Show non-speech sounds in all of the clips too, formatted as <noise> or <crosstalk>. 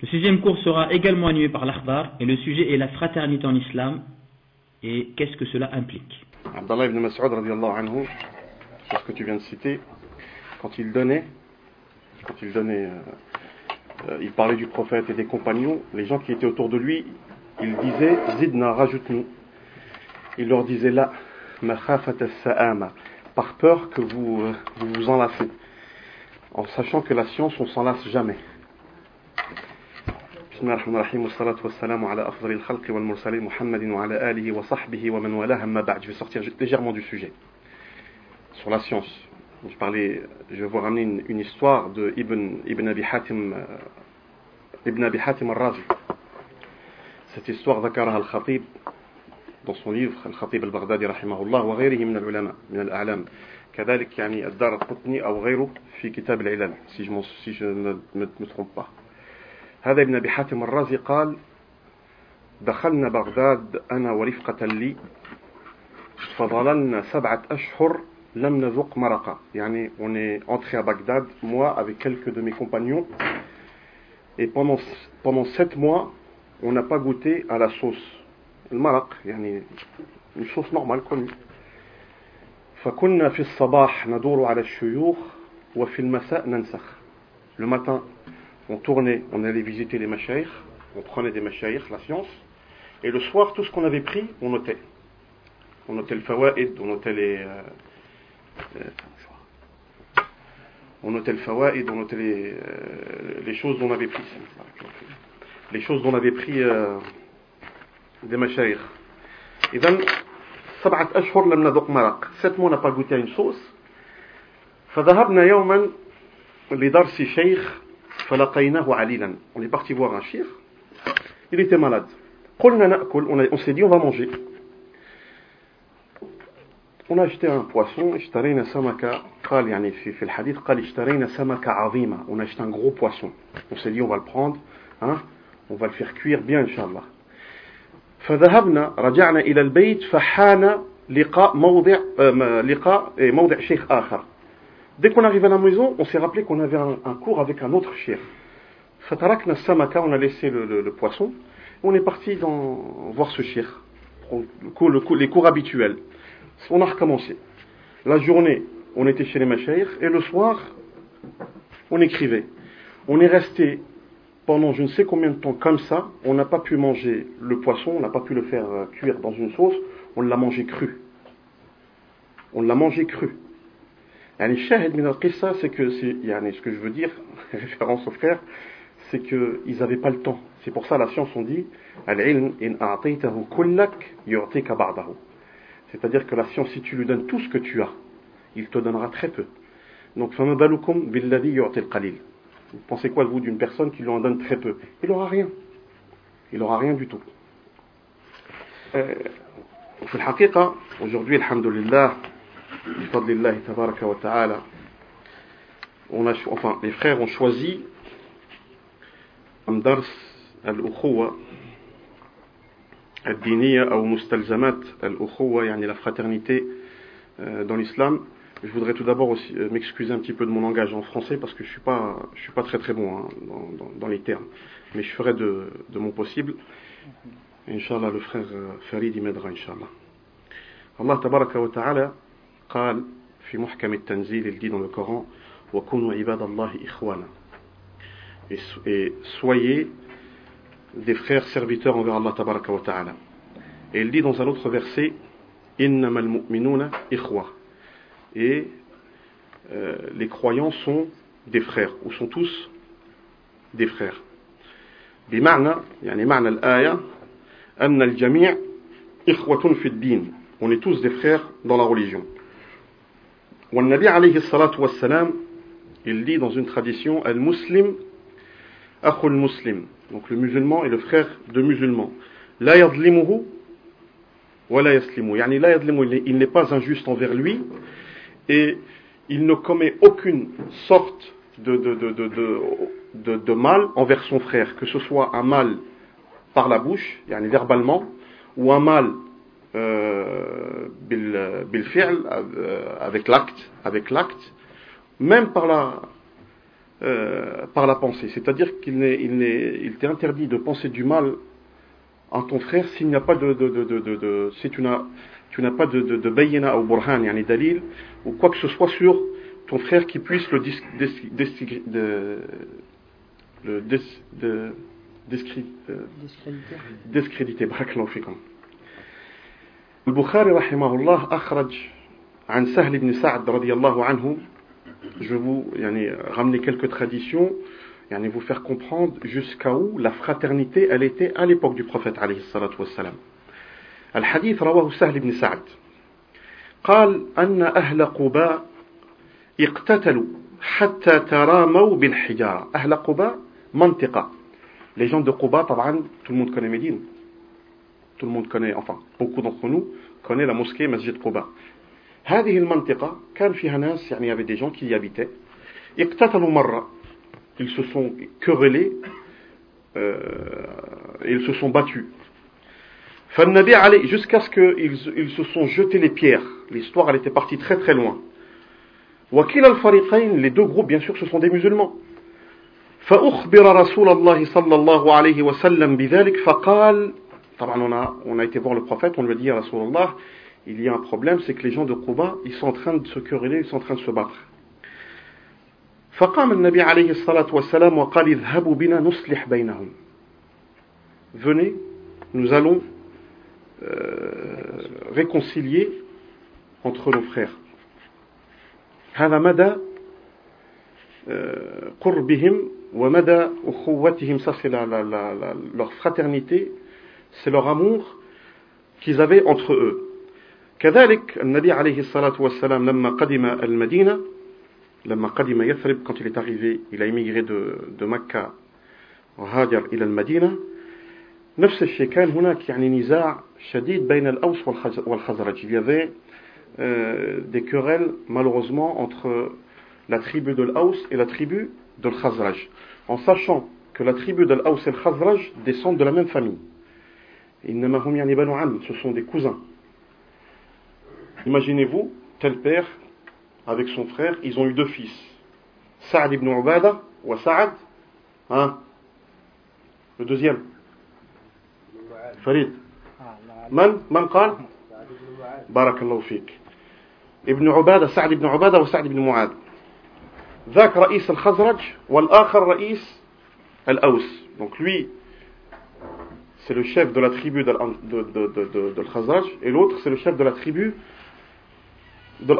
Le sixième cours sera également animé par l'Akhbar et le sujet est la fraternité en islam et qu'est-ce que cela implique. Abdallah ibn Mas'ud anhu, c'est ce que tu viens de citer, quand il donnait, quand il donnait, euh, il parlait du prophète et des compagnons, les gens qui étaient autour de lui, il disait Zidna, rajoute-nous. Il leur disait là, par peur que vous euh, vous, vous enlacez, en sachant que la science, on s'en lasse jamais. بسم الله الرحمن الرحيم والصلاة والسلام على أفضل الخلق والمرسلين محمد وعلى آله وصحبه ومن والاه. أما بعد je vais sortir légèrement du sujet. Sur la science. Je parlais je vais vous ramener une, une histoire de Ibn, Ibn Abi Hatim euh, Ibn Abi Hatim al-Razi. Cette histoire ذكرها الخطيب dans son livre الخطيب البغدادي رحمه الله وغيره من العلماء من الأعلام كذلك يعني الدار القطني أو غيره في كتاب العلل si je, si je ne me trompe pas. هذا ابن أبي حاتم الرازي قال دخلنا بغداد أنا ورفقة لي فظللنا سبعة أشهر لم نذق مرقة يعني on est entré à Bagdad moi avec quelques de mes compagnons et pendant pendant sept mois on n'a pas goûté à la sauce المرق يعني une sauce normale connue فكنا في الصباح ندور على الشيوخ وفي المساء ننسخ le matin on tournait, on allait visiter les machaïrs, on prenait des machaïrs, la science, et le soir, tout ce qu'on avait pris, on notait. On notait le fawaïd, on notait les. Euh, euh, on notait le fawaïd, on notait les, euh, les choses dont on avait pris. Les choses dont on avait pris euh, des machaïrs. Et donc, سبعة أشهر لم نذق مرق. Sept mois on n'a pas goûté à une sauce. فذهبنا يوما لدرس شيخ on est parti voir un chir. Il était malade. On s'est dit, on va manger. On a acheté un poisson. On a acheté un gros poisson. On s'est dit, on va le prendre. Hein? On va le faire cuire bien, Inch'Allah. فذهبنا رجعنا إلى البيت فحان لقاء موضع لقاء موضع شيخ آخر Dès qu'on arrive à la maison, on s'est rappelé qu'on avait un, cours avec un autre chien. Samaka, on a laissé le, poisson. On est parti voir ce chien. les cours habituels. On a recommencé. La journée, on était chez les machaïrs, et le soir, on écrivait. On est resté pendant je ne sais combien de temps comme ça. On n'a pas pu manger le poisson, on n'a pas pu le faire euh, cuire dans une sauce. On l'a mangé cru. On l'a mangé cru. Yani c'est que, yani, ce que je veux dire, <laughs> référence aux frères, c'est qu'ils n'avaient pas le temps. C'est pour ça la science on dit. C'est-à-dire que la science, si tu lui donnes tout ce que tu as, il te donnera très peu. Donc. Vous pensez quoi, vous, d'une personne qui lui en donne très peu? Il n'aura rien. Il n'aura rien du tout. Euh, aujourd'hui, alhamdulillah, on a, enfin, les frères ont choisi Amdars al-Ukhuwa al-Diniya ou Mustalzamat al-Ukhuwa, la fraternité euh, dans l'islam. Je voudrais tout d'abord euh, m'excuser un petit peu de mon langage en français parce que je suis pas, je suis pas très très bon hein, dans, les termes. Mais je ferai de, mon possible. Inch'Allah, le frère euh, Farid y m'aidera, Inch'Allah. Allah tabaraka ta'ala قال في محكم التنزيل il dit dans le Coran وكونوا عباد الله إخوانا et, et soyez des frères serviteurs envers Allah tabaraka wa ta'ala et il dit dans un autre verset إنما المؤمنون إخوة et euh, les croyants sont des frères ou sont tous des frères بمعنى يعني معنى الآية أن الجميع إخوة في الدين on est tous des frères dans la religion والنبي عليه الصلاة والسلام il dit dans une tradition al-muslim akhul muslim donc le musulman est le frère de musulman la yadlimuhu wa la yaslimu yani la yadlimu il n'est pas injuste envers lui et il ne commet aucune sorte de, de, de, de, de, de mal envers son frère que ce soit un mal par la bouche yani verbalement ou un mal بالفعل avec l'acte avec l'acte même par la euh, par la pensée. C'est-à-dire qu'il il il t'est interdit de penser du mal en ton frère s'il n'y a pas de, de, de, de, de si tu n'as tu n'as pas de, de, de bayina ou burhan, yani dalil, ou quoi que ce soit sur ton frère qui puisse le, dis, dis, dis, de, le dis, de, discréditer. discréditer. البخاري رحمه الله أخرج عن سهل بن سعد رضي الله عنه je vous yani, ramener quelques traditions yani, vous faire comprendre jusqu'à où la fraternité elle était à l'époque du prophète عليه الصلاة والسلام الحديث رواه سهل بن سعد قال أن أهل قباء اقتتلوا حتى تراموا بالحجارة أهل قباء منطقة les gens de Quba طبعا tout le monde connaît Médine tout le monde connaît enfin beaucoup d'entre nous connaît la mosquée Masjid Quba هذه المنطقة كان فيها ناس يعني il y avait des gens qui y habitaient اقتتلوا مرة ils se sont querellés euh, ils se sont battus فالنبي عليه jusqu'à ce qu'ils ils se sont jetés les pierres l'histoire elle était partie très très loin وكلا الفريقين les deux groupes bien sûr ce sont des musulmans فأخبر رسول الله صلى الله عليه وسلم بذلك فقال طبعا on a, on a été voir le prophète on lui a dit à Rasulallah il y a un problème c'est que les gens de Quba ils sont en train de se quereller ils sont en train de se battre فقام النبي عليه الصلاة والسلام وقال اذهبوا بنا نصلح بينهم venez nous allons euh, réconcilier entre nos frères هذا مدى قربهم ومدى أخوتهم ça c'est la, la, la, la, leur fraternité c'est leur amour qu'ils avaient entre eux كذلك النبي عليه الصلاة والسلام لما قدم المدينة لما قدم يثرب quand il est arrivé il a immigré de, de Mecca وهاجر إلى المدينة نفس الشيء كان هناك يعني نزاع شديد بين الأوس والخزرج il y avait euh, des querelles malheureusement entre la tribu de l'Aus et la tribu de l'Khazraj en sachant que la tribu de l'Aus et le Khazraj descendent de la même famille ce sont des cousins imaginez-vous tel père avec son frère ils ont eu deux fils Saad ibn Ubada ou Saad hein le deuxième Farid من من قال بارك الله فيك ابن عبادة سعد بن عبادة وسعد بن معاذ ذاك رئيس الخزرج والآخر رئيس الأوس donc lui c'est le chef de la tribu de, de, et l'autre c'est le chef de la tribu de,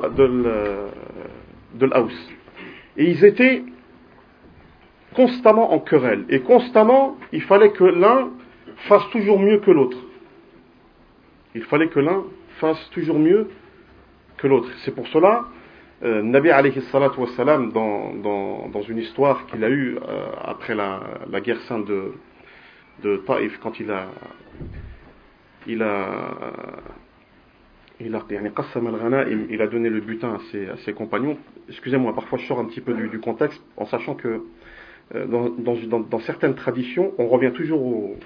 l'Aus et ils étaient constamment en querelle et constamment il fallait que l'un fasse toujours mieux que l'autre il fallait que l'un fasse toujours mieux que l'autre. C'est pour cela, euh, Nabi alayhi salatu wassalam, dans, une histoire qu'il a eue euh, après la, guerre sainte de, de Taïf, quand il a, il a, il a, il a donné le butin à ses, à ses compagnons. Excusez-moi, parfois je sors un petit peu du, du contexte en sachant que euh, dans, dans, dans, certaines traditions, on revient toujours au,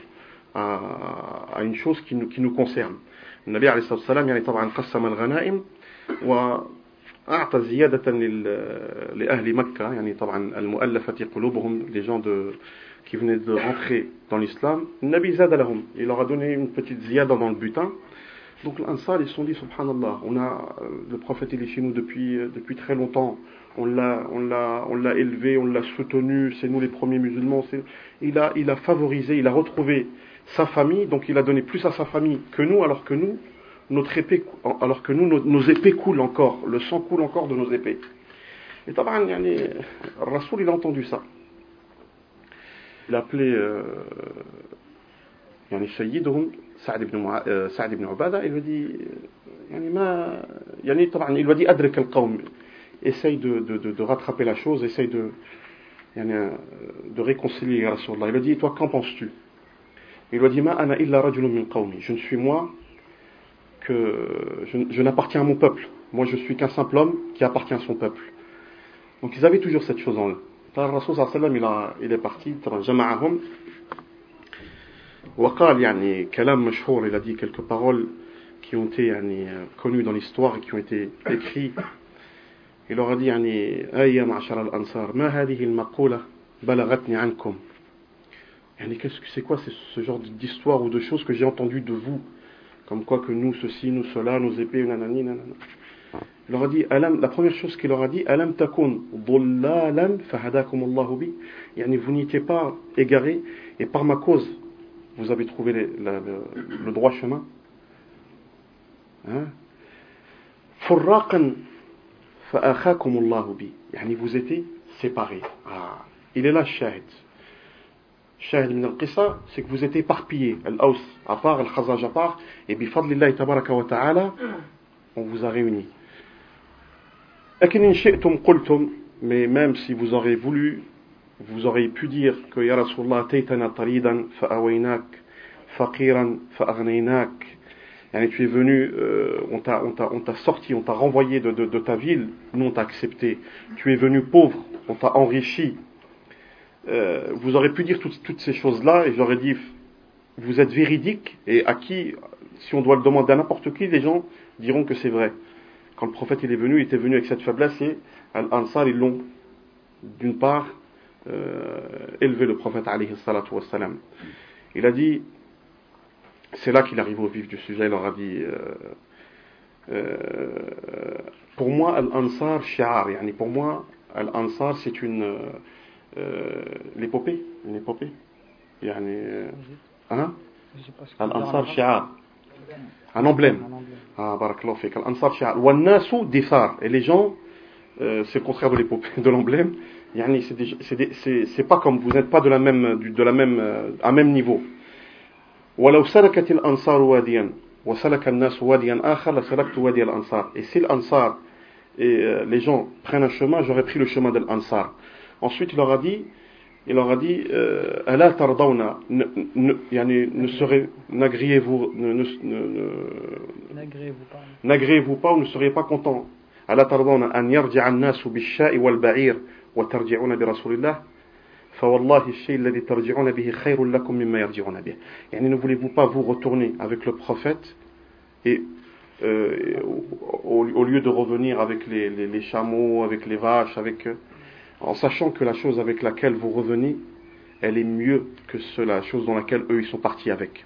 à, à, une chose qui nous, qui nous concerne. النبي عليه الصلاة والسلام يعني طبعا قسم الغنائم وأعطى زيادة لأهل مكة يعني طبعا المؤلفة قلوبهم les gens de, qui venaient de rentrer dans l'islam, Nabi Zadalahum, il leur a donné une petite ziyada dans le butin. Donc l'Ansar, ils se sont dit, subhanallah, on a, euh, le prophète il est chez nous depuis, euh, depuis très longtemps, on l'a élevé, on l'a soutenu, c'est nous les premiers musulmans, il a, il a favorisé, il a retrouvé sa famille, donc il a donné plus à sa famille que nous, alors que nous, notre épée, alors que nous, nos, épées coulent encore, le sang coule encore de nos épées. Et Taban, Rasoul, il a entendu ça. Il a appelé euh, ibn, euh, Saad ibn Ubada, il lui dit, taban, il lui dit, essaye de, de, de, rattraper la chose, essaye de, yani, de réconcilier Rasulullah. Il lui dit, toi, qu'en penses-tu? Il lui dit, rajulun min qawmi. Je ne suis moi que je, je n'appartiens à mon peuple. Moi, je suis qu'un simple homme qui appartient à son peuple. Donc, ils avaient toujours cette chose en eux. Le Rasul sallam, il, a, il est parti, jama'ahum, وقال يعني كلام مشهور il a dit quelques paroles qui ont été يعني, connues dans l'histoire et qui ont été écrites il leur a dit يعني أي معشر الأنصار ما هذه المقولة بلغتني عنكم يعني qu'est-ce que c'est quoi c'est ce genre d'histoire ou de choses que j'ai entendu de vous comme quoi que nous ceci nous cela nos épées nanani nanana Il leur a dit, Alam, la première chose qu'il leur a dit, Alam takun, dhullalam fahadakum Allahu bi. Yani vous n'étiez pas égarés et par ma cause, vous avez trouvé le, droit chemin. Hein? Furraqan faakhakum Allahu bi. Yani vous étiez séparés. Ah. Il est là, shahid. Shahid ibn al-Qissa, c'est que vous étiez éparpillés. Al-Aws à part, Al-Khazaj à part, et bifadlillahi tabaraka wa ta'ala, on vous a réunis لكن إن شئتم قلتم mais même si vous aurez voulu vous aurez pu dire que ya Rasulullah taytana taridan fa'awaynak faqiran fa'aghnaynak Yani tu es venu, euh, on t'a sorti, on t'a renvoyé de, de, de, ta ville, nous on t'a accepté. Tu es venu pauvre, on t'a enrichi. Euh, vous aurez pu dire toutes, toutes ces choses-là et j'aurais dit, vous êtes véridique et à qui, si on doit le demander à n'importe qui, les gens diront que c'est vrai. Quand le prophète il est venu, il était venu avec cette faiblesse et Al-Ansar, ils l'ont, d'une part, euh, élevé le prophète alayhi salatu wassalam. Il a dit, c'est là qu'il arrive au vif du sujet, il leur a dit euh, euh, pour moi Al-Ansar shi'ar, yani pour moi Al-Ansar c'est une l'épopée, une épopée. Yani, hein? Al-Ansar shi'ar. Un emblème. Ah, barakallahu fik. Al-Ansar shi'ar. Wa nasu dithar. Et les gens, euh, c'est le contraire de l'épopée, <laughs> de l'emblème. Yani, c'est pas comme vous n'êtes pas de la même, de la même, à même niveau. ولو سلكت الأنصار واديا وسلك الناس واديا آخر لسلكت وادي الأنصار et si l'Ansar et euh, les gens prennent un chemin j'aurais pris le chemin de l'Ansar ensuite il leur a dit il leur a dit ألا ترضون يعني ne serez n'agriez-vous ne, ne, ne, n'agriez-vous pas ou ne seriez pas content ألا ترضون أن يرجع الناس بالشاء والبعير وترجعون برسول الله فوالله الشيء الذي ترجعون به خير لكم مما يرجعون به يعني ne voulez-vous pas vous retourner avec le prophète et euh, au, au, lieu de revenir avec les, les, les, chameaux, avec les vaches, avec en sachant que la chose avec laquelle vous revenez, elle est mieux que ce, la chose dans laquelle eux ils sont partis avec.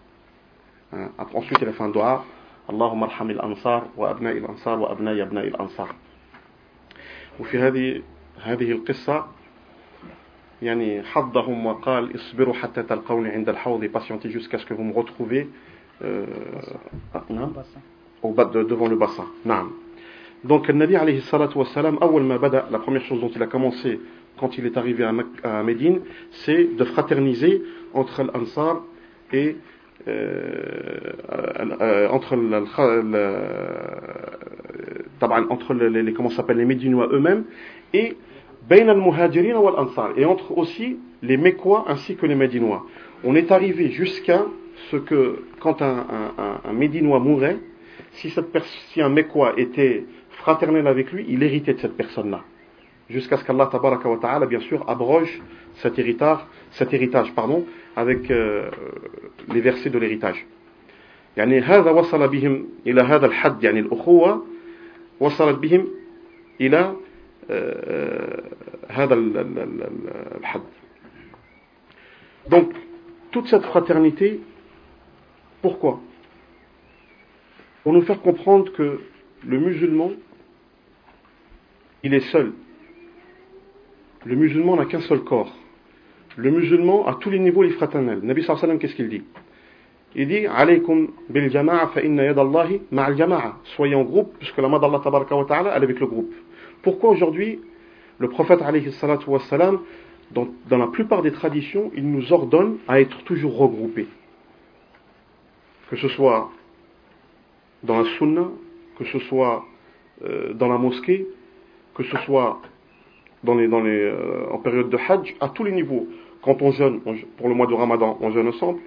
Hein? Ensuite, il a fait un doigt. اللهم ارحم الأنصار وأبناء الأنصار وأبناء أبناء الأنصار. وفي هذه هذه القصة يعني حضهم وقال اصبروا حتى تلقوني عند الحوض patientez jusqu'à ce que vous me retrouvez euh, نعم au bas de, devant le bassin نعم Donc, le Nabi alayhi salatu wassalam, la première chose dont il a commencé quand il est arrivé à, Médine, c'est de fraterniser entre l'Ansar et euh, euh, euh, entre, le, entre les, les comment s'appelle les Médinois eux-mêmes et et entre aussi les Mécois ainsi que les Médinois. On est arrivé jusqu'à ce que quand un, Médinois mourait, si, cette, si un Mécois était fraternel avec lui, il héritait de cette personne-là. Jusqu'à ce qu'Allah tabaraka wa ta'ala, bien sûr, abroge cet héritage, cet héritage pardon, avec euh, les versets de l'héritage. يعني هذا وصل بهم إلى هذا الحد يعني الأخوة وصلت بهم إلى هذا الحد donc toute cette fraternité pourquoi pour nous faire comprendre que le musulman il est seul. Le musulman n'a qu'un seul corps. Le musulman à tous les niveaux il est fraternel. Nabi sallallahu alayhi qu'est-ce qu'il dit? Il dit alaykum bil jama'a fa ma'al jama'a. Soyez en groupe puisque la main d'Allah wa ta'ala elle est avec le groupe. Pourquoi aujourd'hui le prophète wassalam, dans, dans la plupart des traditions, il nous ordonne à être toujours regroupés? Que ce soit dans la sunna, que ce soit euh, dans la mosquée, que ce soit dans les, dans les, euh, en période de hajj, à tous les niveaux. Quand on jeûne, on, pour le mois de ramadan, on jeûne ensemble.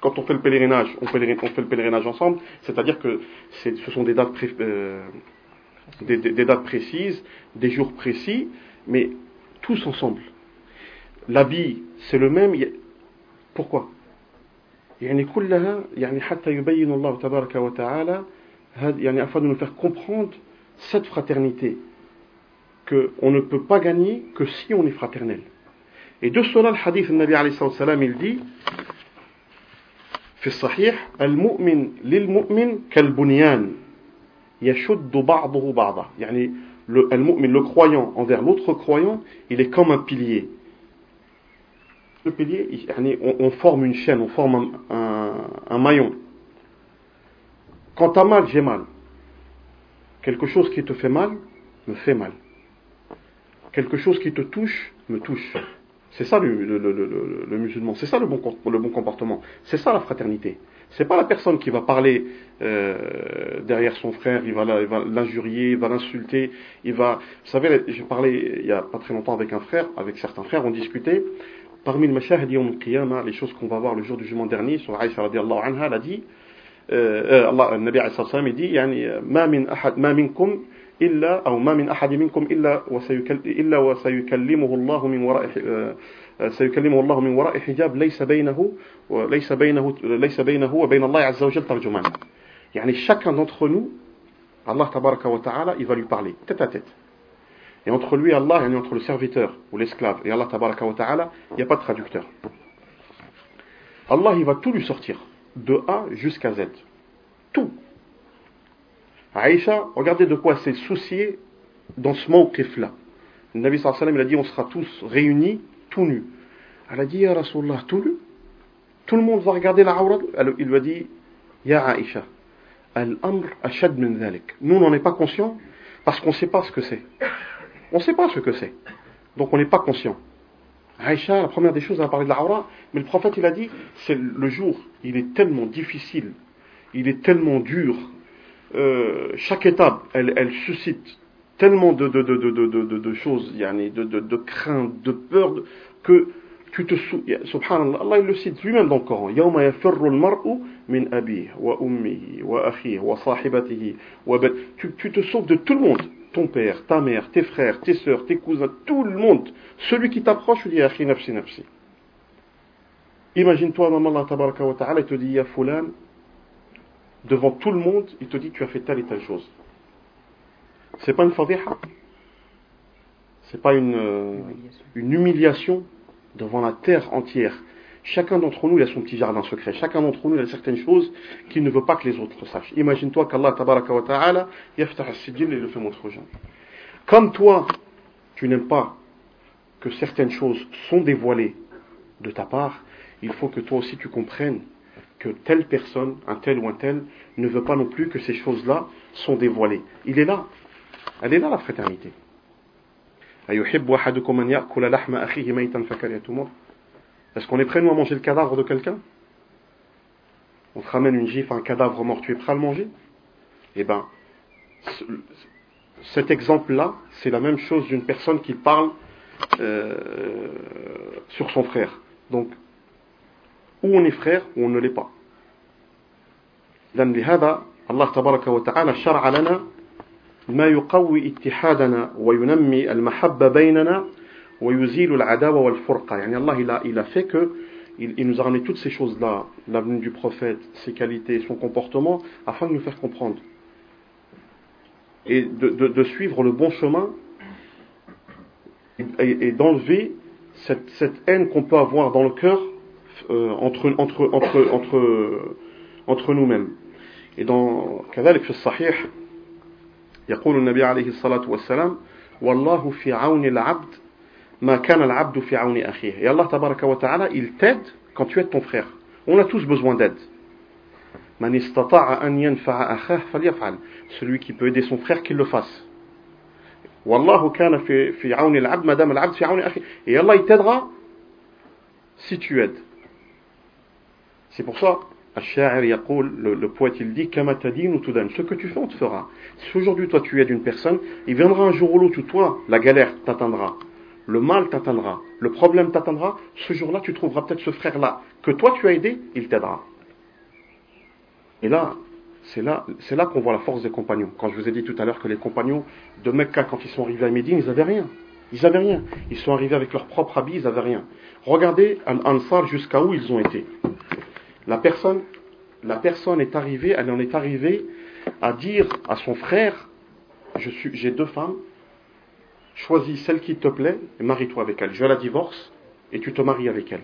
Quand on fait le pèlerinage, on, pèlerin, on fait le pèlerinage ensemble. C'est-à-dire que ce sont des dates pré, euh, des, des, des, dates précises, des jours précis, mais tous ensemble. L'habit, c'est le même. Pourquoi يعني كلها يعني حتى يبين الله تبارك وتعالى يعني afin de nous faire comprendre cette fraternité qu'on ne peut pas gagner que si on est fraternel. Et de cela, le hadith, le Nabi alayhi salam, il dit, في الصحيح المؤمن للمؤمن كالبنيان يشد بعضه بعضا يعني le, المؤمن, le croyant envers l'autre croyant, il est comme un pilier. Le pilier, on, on forme une chaîne, on forme un, un, un maillon. Quand tu as mal, j'ai mal. Quelque chose qui te fait mal, me fait mal. Quelque chose qui te touche, me touche. C'est ça le, le, le, le musulman, c'est ça le bon, le bon comportement, c'est ça la fraternité. C'est pas la personne qui va parler euh, derrière son frère, il va l'injurier, il va l'insulter, il va. Vous savez, j'ai parlé il y a pas très longtemps avec un frère, avec certains frères, on discutait. Parmi le mashahid yawm qiyamah, les choses qu'on va voir le jour du jugement dernier, sur Aïcha radiallahu anha, elle a dit, euh, Allah, le Nabi salam, il dit, yani, ma min ahad, ma minkum إلا أو ما من أحد منكم إلا, وسيكل إلا وسيكلمه الله من وراء آه، سيكلمه الله من وراء حجاب ليس بينه وليس بينه ليس بينه وبين الله عز وجل ترجمان. يعني شاكا ندخل الله تبارك وتعالى il va lui parler tête à et entre lui Allah يعني entre le serviteur ou l'esclave et Allah تبارك وتعالى il y a pas de traducteur. Allah il va tout lui sortir de A jusqu'à Z. Tout. Aïcha, regardez de quoi s'est soucié dans ce mawqif-là. Le Nabi sallallahu alayhi sallam, a dit, on sera tous réunis, tout nus. Elle a dit, Ya Rasulallah, tout nu Tout le monde va regarder la awra Il lui a dit, Ya Aïcha, al-amr ashad min. Nous, on n'en est pas conscient parce qu'on ne sait pas ce que c'est. On ne sait pas ce que c'est. Donc on n'est pas conscient. Aïcha, la première des choses, elle a parlé de la awra, mais le prophète, il a dit, c'est le jour, il est tellement difficile, il est tellement dur, euh, chaque étape, elle, elle suscite tellement de, de, de, de, de choses, yani de, de, de crainte, de peur, que tu te souviens, subhanallah, Allah il le cite lui-même dans le Coran, يوم يفر المرء من أبيه وأمه وأخيه وصاحبته وبن tu, tu te sauves de tout le monde, ton père, ta mère, tes frères, tes sœurs, tes cousins, tout le monde. Celui qui t'approche, tu dis, akhi nafsi nafsi. Imagine-toi, maman Allah tabaraka wa ta'ala, il te dit, ya fulan, devant tout le monde, il te dit tu as fait telle et telle chose. C'est pas une fadiha. C'est pas une, euh, une humiliation devant la terre entière. Chacun d'entre nous, il a son petit jardin secret. Chacun d'entre nous, il a certaines choses qu'il ne veut pas que les autres sachent. Imagine-toi qu'Allah, tabaraka wa ta'ala, yaftah et le fait montrer aux gens. Comme toi, tu n'aimes pas que certaines choses sont dévoilées de ta part, il faut que toi aussi tu comprennes telle personne, un tel ou un tel, ne veut pas non plus que ces choses-là sont dévoilées. Il est là. Elle est là, la fraternité. Est-ce qu'on est prêt, nous, à manger le cadavre de quelqu'un? On te ramène une gifle, un cadavre mort, tu es prêt à le manger? Eh bien, cet exemple-là, c'est la même chose d'une personne qui parle euh, sur son frère. Donc, ou on est frère ou on ne l'est pas. لأن لهذا الله تبارك وتعالى شرع لنا ما يقوي اتحادنا وينمي المحبة بيننا ويزيل العداوة والفرقة يعني الله il a, il a fait que il, il nous a ramené toutes ces choses-là, l'avenue du prophète, ses qualités, son comportement, afin de nous faire comprendre. Et de, de, de suivre le bon chemin et, et d'enlever cette, cette haine qu'on peut avoir dans le cœur euh, entre, entre, entre, entre, entre nous-mêmes. Et dans كذلك في الصحيح يقول النبي عليه الصلاة والسلام والله في عون العبد ما كان العبد في عون أخيه. Et Allah تبارك وتعالى il t'aide quand tu aides ton frère. On a tous besoin d'aide. من استطاع أن ينفع أخاه فليفعل celui qui peut aider son frère qu'il le fasse. والله كان في في عون العبد ما دام العبد في عون أخيه et Allah il t'aidera si tu aides. C'est pour ça le, le poète il dit ce que tu fais on te fera si aujourd'hui toi tu aides une personne il viendra un jour ou l'autre où toi la galère t'atteindra le mal t'atteindra le problème t'atteindra ce jour-là tu trouveras peut-être ce frère là que toi tu as aidé il t'aidera et là c'est là, là qu'on voit la force des compagnons. Quand je vous ai dit tout à l'heure que les compagnons de Mecca, quand ils sont arrivés à Médine, ils n'avaient rien. Ils n'avaient rien. Ils sont arrivés avec leur propre habit, ils n'avaient rien. Regardez Al-Ansar jusqu'à où ils ont été. La personne, est arrivée, elle en est arrivée à dire à son frère, je suis, j'ai deux femmes, choisis celle qui te plaît et marie-toi avec elle. Je la divorce et tu te maries avec elle.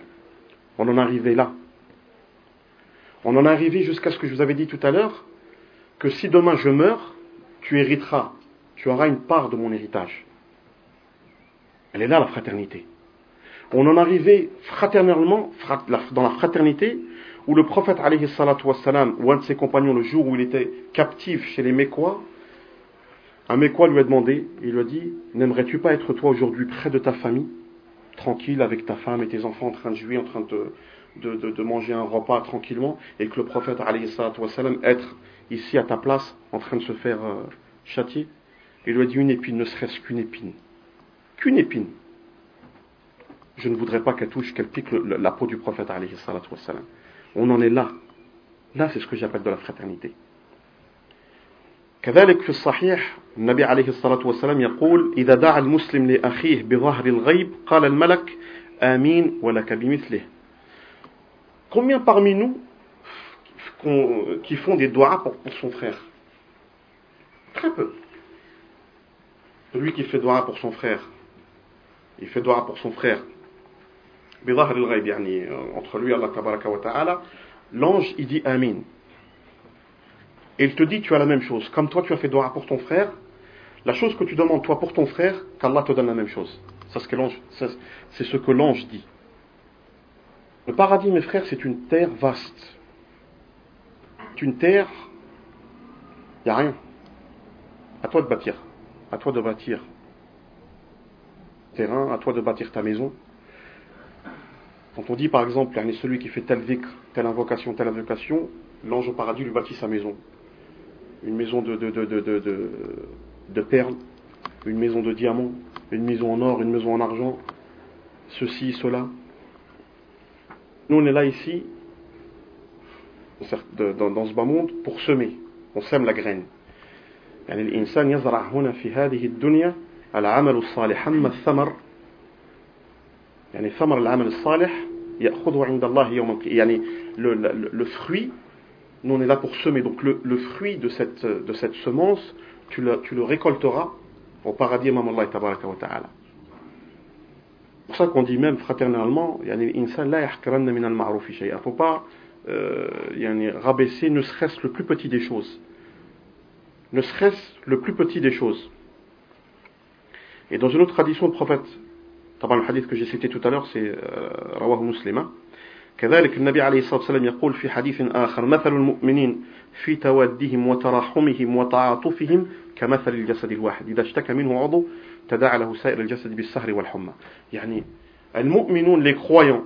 On en est arrivé là. On en est arrivé jusqu'à ce que je vous avais dit tout à l'heure, que si demain je meurs, tu hériteras, tu auras une part de mon héritage. Elle est là, la fraternité. On en est arrivé fraternellement, dans la fraternité, où le prophète, wassalam, ou un de ses compagnons, le jour où il était captif chez les Mécois, un Mécois lui a demandé, il lui a dit, n'aimerais-tu pas être toi aujourd'hui près de ta famille, tranquille avec ta femme et tes enfants en train de jouer, en train de, de, manger un repas tranquillement, et que le prophète, wassalam, être ici à ta place, en train de se faire euh, châtier? Il lui a dit une épine, ne serait-ce qu'une épine. Qu'une épine. Je ne voudrais pas qu'elle touche, qu'elle pique la peau du prophète. On en est là. Là, c'est ce que j'appelle de la fraternité. كذلك في الصحيح النبي عليه الصلاة والسلام يقول إذا دعا المسلم لأخيه بظهر الغيب قال الملك آمين ولك بمثله Combien parmi nous qui font des doigts pour, pour son frère Très peu. Celui qui fait doigt pour son frère, il fait doigt pour son frère. entre lui et Allah l'ange il dit Amin. Et il te dit tu as la même chose. Comme toi tu as fait doigt pour ton frère, la chose que tu demandes toi pour ton frère, qu'Allah te donne la même chose. C'est ce que l'ange, c'est ce que l'ange dit. Le paradis, mes frères, c'est une terre vaste. C'est une terre, il n'y a rien. À toi de bâtir. À toi de bâtir terrain, à toi de bâtir ta maison. Quand on dit par exemple, yani celui qui fait tel vikr, telle invocation, telle invocation, l'ange au paradis lui bâtit sa maison. Une maison de, perles, une maison de diamants, une maison en or, une maison en argent, ceci, cela. Nous on est là ici, dans, ce bas monde, pour semer. On sème la graine. يعني ثمر العمل الصالح يأخذه عند الله يوم يعني le, le, le fruit nous on est là pour semer donc le, le fruit de cette, de cette semence tu le, tu le récolteras au paradis امام الله تبارك وتعالى pour ça qu'on dit même fraternellement يعني الإنسان لا يحقرن من المعروف شيئا faut pas euh, يعني rabaisser ne serait-ce le plus petit des choses ne serait-ce le plus petit des choses. Et dans une autre tradition de prophète, طبعا le hadith que j'ai cité tout à l'heure c'est رواه مسلمة كذلك النبي عليه الصلاة والسلام يقول في حديث آخر مثل المؤمنين في تودهم وتراحمهم وتعاطفهم كمثل الجسد الواحد إذا اشتكى منه عضو تداعى له سائر الجسد بالسهر والحمى يعني المؤمنون les croyants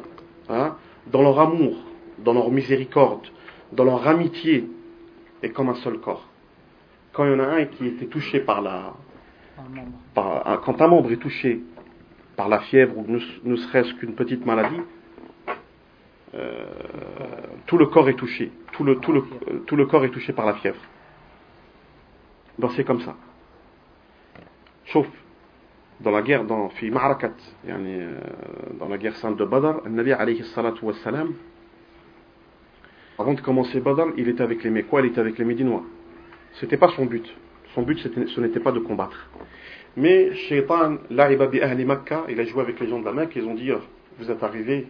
hein, dans leur amour dans leur miséricorde dans leur amitié est comme un seul corps quand il y en a un qui était touché par la. Par, quand un membre est touché par la fièvre ou ne, serait-ce qu'une petite maladie, euh, tout le corps est touché. Tout le, tout, le, tout le corps est touché par la fièvre. Donc c'est comme ça. Sauf dans la guerre, dans, euh, dans la guerre sainte de Badr, le Nabi alayhi salatu wassalam, avant de commencer Badr, il était avec les Mécois, il était avec les Médinois. C'était pas son but. Son but, ce n'était pas de combattre. Mais Shaitan, l'a'iba bi Makkah, il a joué avec les gens de la Mecque, ils ont dit, vous êtes arrivés,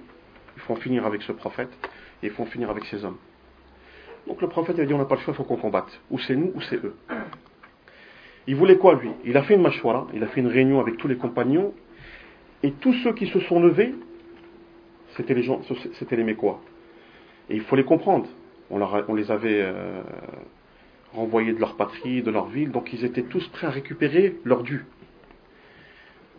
il faut finir avec ce prophète, et il faut finir avec ces hommes. Donc le prophète a dit, on n'a pas le choix, il faut qu'on combatte. Ou c'est nous, ou c'est eux. Il voulait quoi, lui? Il a fait une mashwara, il a fait une réunion avec tous les compagnons, et tous ceux qui se sont levés, c'était les gens, les Mécois. Et il faut les comprendre. On, on les avait euh, renvoyés de leur patrie, de leur ville, donc ils étaient tous prêts à récupérer leur dû.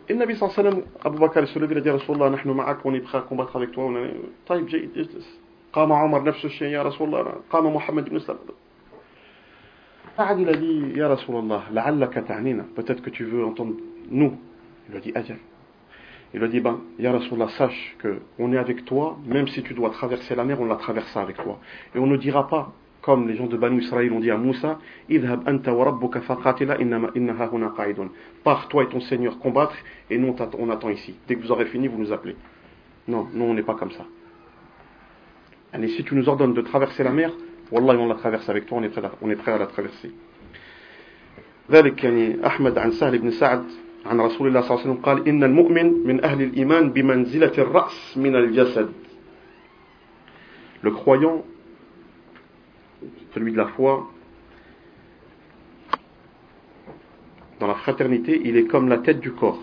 Et le Nabi sallallahu alayhi wa sallam, Abu Bakr se levait, il a dit Rasulallah, nahnu ma'ak, on est prêt à combattre avec toi. On est, طيب جيد اجلس. قام عمر نفس الشيء يا رسول الله قام محمد بن سلمة قعد il a dit يا رسول الله لعلك تعنينا peut-être que tu veux entendre nous il lui a dit ajal il lui a dit ben Ya Rasulallah sache que on est avec toi même si tu dois traverser la mer on la traversera avec toi et on ne dira pas comme les gens de Banu Israël ont dit à Moussa Pars toi et ton Seigneur combattre et nous on attend ici. Dès que vous aurez fini, vous nous appelez. Non, nous on n'est pas comme ça. Et si tu nous ordonnes de traverser la mer, Wallah on la traverse avec toi, on est prêt à, on est prêt à la traverser. ذلك يعني أحمد عن سهل بن سعد عن رسول الله صلى الله عليه وسلم قال إن المؤمن من أهل الإيمان بمنزلة الرأس من الجسد Le croyant, celui de la foi, dans la fraternité, il est comme la tête du corps.